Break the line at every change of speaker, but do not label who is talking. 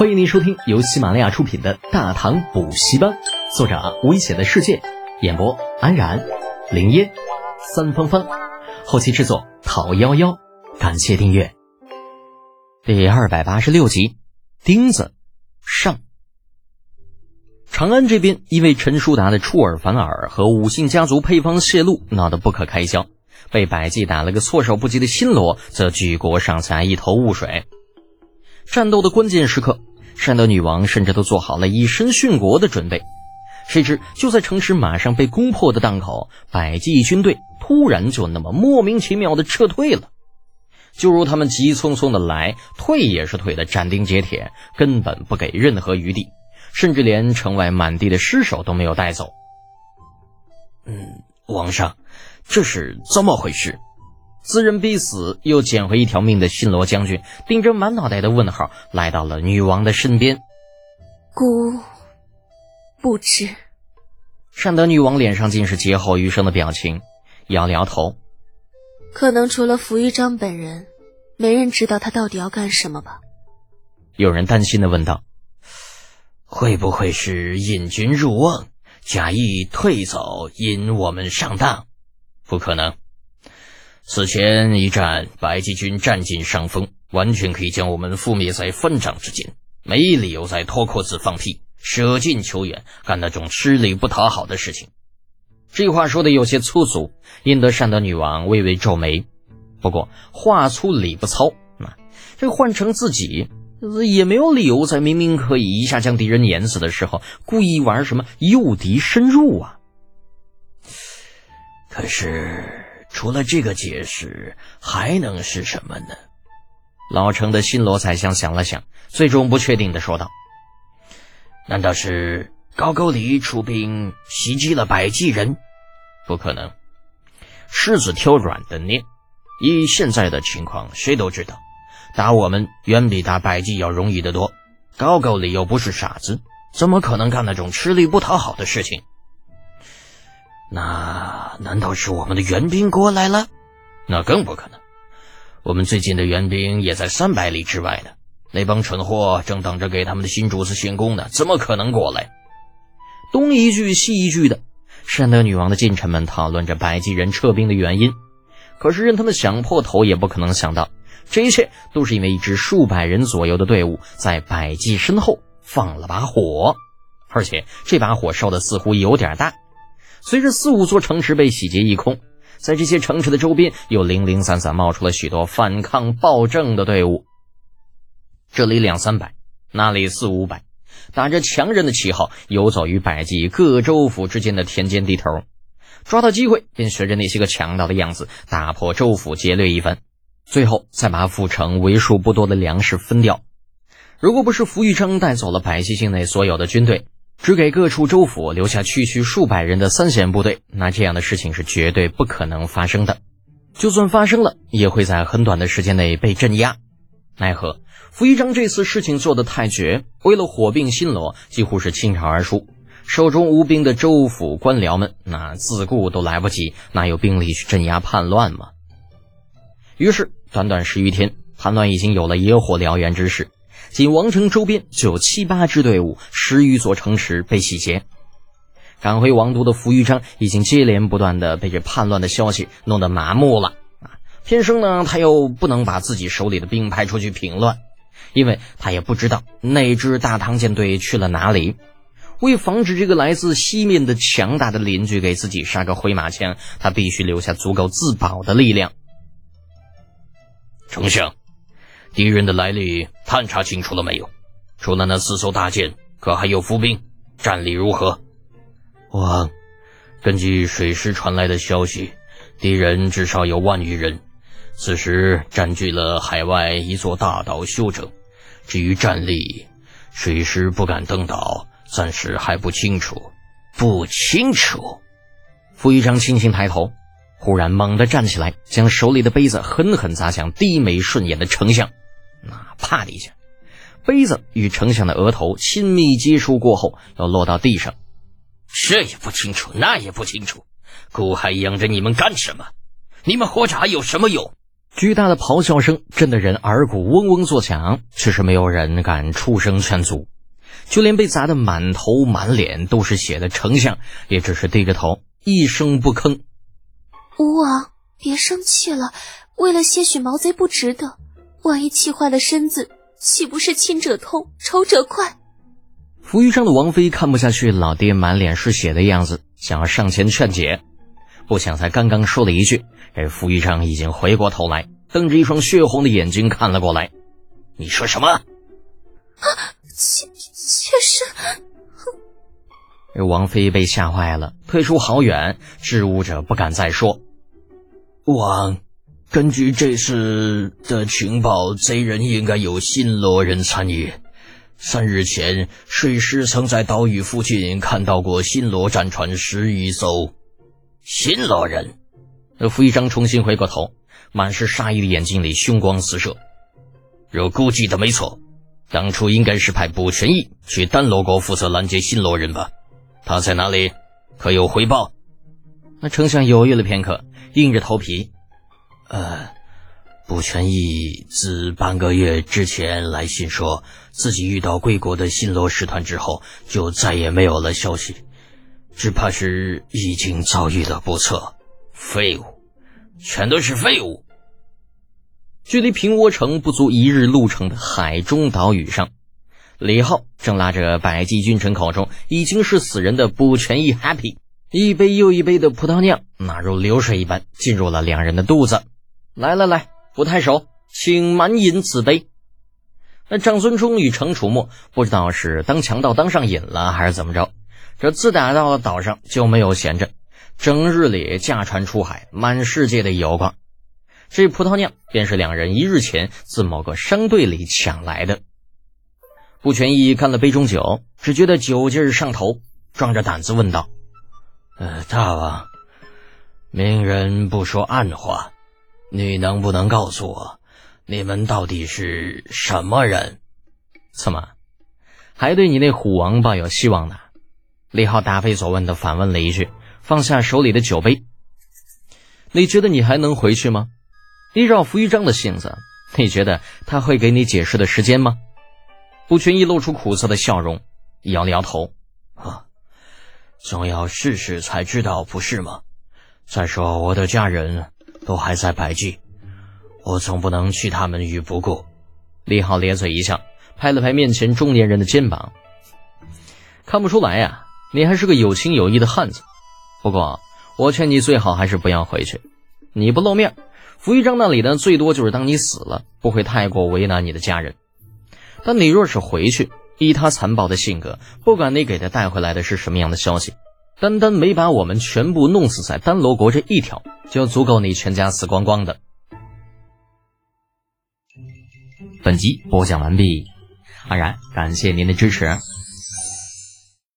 欢迎您收听由喜马拉雅出品的《大唐补习班》，作者危险的世界，演播安然、林烟、三芳芳，后期制作陶幺幺。感谢订阅。第二百八十六集，钉子上。长安这边因为陈叔达的出尔反尔和五姓家族配方泄露闹得不可开交，被百济打了个措手不及的新罗则举国上下一头雾水。战斗的关键时刻，善德女王甚至都做好了以身殉国的准备。谁知就在城池马上被攻破的档口，百济军队突然就那么莫名其妙的撤退了。就如他们急匆匆的来，退也是退的斩钉截铁，根本不给任何余地。甚至连城外满地的尸首都没有带走。
嗯，皇上，这是怎么回事？
自认必死又捡回一条命的新罗将军，顶着满脑袋的问号，来到了女王的身边。
孤不知。
善德女王脸上尽是劫后余生的表情，摇了摇头。
可能除了福玉章本人，没人知道他到底要干什么吧？
有人担心的问道。
会不会是引君入瓮，假意退走，引我们上当？不可能。此前一战，白济军占尽上风，完全可以将我们覆灭在分掌之间，没理由再脱裤子放屁，舍近求远，干那种吃力不讨好的事情。
这话说的有些粗俗，引得善德女王微微皱眉。不过话粗理不糙，啊这换成自己。也没有理由在明明可以一下将敌人碾死的时候，故意玩什么诱敌深入啊！
可是除了这个解释，还能是什么呢？
老成的新罗宰相想了想，最终不确定的说道：“
难道是高句丽出兵袭击了百济人？
不可能，狮子挑软的捏。以现在的情况，谁都知道。”打我们远比打百济要容易得多，高句丽又不是傻子，怎么可能干那种吃力不讨好的事情？
那难道是我们的援兵过来了？
那更不可能，我们最近的援兵也在三百里之外呢。那帮蠢货正等着给他们的新主子献功呢，怎么可能过来？东一句西一句的，善德女王的近臣们讨论着百济人撤兵的原因，可是任他们想破头也不可能想到。这一切都是因为一支数百人左右的队伍在百济身后放了把火，而且这把火烧的似乎有点大。随着四五座城池被洗劫一空，在这些城池的周边又零零散散冒出了许多反抗暴政的队伍。这里两三百，那里四五百，打着强人的旗号游走于百济各州府之间的田间地头，抓到机会便学着那些个强盗的样子打破州府劫掠一番。最后再把府城为数不多的粮食分掉。如果不是福玉章带走了百济境内所有的军队，只给各处州府留下区区数百人的三线部队，那这样的事情是绝对不可能发生的。就算发生了，也会在很短的时间内被镇压。奈何福一章这次事情做得太绝，为了火并新罗，几乎是倾巢而出。手中无兵的州府官僚们，那自顾都来不及，哪有兵力去镇压叛乱嘛？于是。短短十余天，叛乱已经有了野火燎原之势。仅王城周边就有七八支队伍，十余座城池被洗劫。赶回王都的福玉章已经接连不断的被这叛乱的消息弄得麻木了啊！偏生呢，他又不能把自己手里的兵派出去平乱，因为他也不知道那支大唐舰队去了哪里。为防止这个来自西面的强大的邻居给自己杀个回马枪，他必须留下足够自保的力量。
丞相，敌人的来历探查清楚了没有？除了那四艘大舰，可还有伏兵？战力如何？
王，根据水师传来的消息，敌人至少有万余人，此时占据了海外一座大岛休整。至于战力，水师不敢登岛，暂时还不清楚。
不清楚。
傅玉章轻轻抬头。忽然猛地站起来，将手里的杯子狠狠砸向低眉顺眼的丞相。那啪的一下，杯子与丞相的额头亲密接触过后，又落到地上。
这也不清楚，那也不清楚，孤还养着你们干什么？你们活着还有什么用？
巨大的咆哮声震得人耳骨嗡嗡作响，却是没有人敢出声劝阻。就连被砸得满头满脸都是血的丞相，也只是低着头，一声不吭。
吴王，别生气了，为了些许毛贼不值得，万一气坏了身子，岂不是亲者痛，仇者快？
扶余章的王妃看不下去老爹满脸是血的样子，想要上前劝解，不想才刚刚说了一句，这扶余章已经回过头来，瞪着一双血红的眼睛看了过来。
你说什么？
啊，妾妾身。
这王妃被吓坏了，退出好远，支吾着不敢再说。
王，根据这次的情报，贼人应该有新罗人参与。三日前，水师曾在岛屿附近看到过新罗战船十余艘。新罗人，
傅一章重新回过头，满是杀意的眼睛里凶光四射。
若估计的没错，当初应该是派卜全义去丹罗国负责拦截新罗人吧？他在哪里？可有回报？
那丞相犹豫了片刻。硬着头皮，
呃，卜全义自半个月之前来信说自己遇到贵国的新罗使团之后，就再也没有了消息，只怕是已经遭遇了不测。废物，全都是废物！
距离平窝城不足一日路程的海中岛屿上，李浩正拉着百济君臣口中已经是死人的卜全义 happy。一杯又一杯的葡萄酿，那如流水一般进入了两人的肚子。来来来，不太守，请满饮此杯。那长孙冲与程楚墨不知道是当强盗当上瘾了，还是怎么着，这自打到了岛上就没有闲着，整日里驾船出海，满世界的游逛。这葡萄酿便是两人一日前自某个商队里抢来的。顾全义看了杯中酒，只觉得酒劲上头，壮着胆子问道。
呃，大王，明人不说暗话，你能不能告诉我，你们到底是什么人？
怎么，还对你那虎王抱有希望呢？李浩答非所问的反问了一句，放下手里的酒杯。你觉得你还能回去吗？依照扶余章的性子，你觉得他会给你解释的时间吗？不群义露出苦涩的笑容，摇了摇头。
啊。总要试试才知道，不是吗？再说我的家人都还在百济，我总不能弃他们于不顾。
李浩咧嘴一笑，拍了拍面前中年人的肩膀。看不出来呀，你还是个有情有义的汉子。不过，我劝你最好还是不要回去。你不露面，福玉章那里呢，最多就是当你死了，不会太过为难你的家人。但你若是回去，以他残暴的性格，不管你给他带回来的是什么样的消息，单单没把我们全部弄死在丹罗国这一条，就足够你全家死光光的。本集播讲完毕，安然感谢您的支持。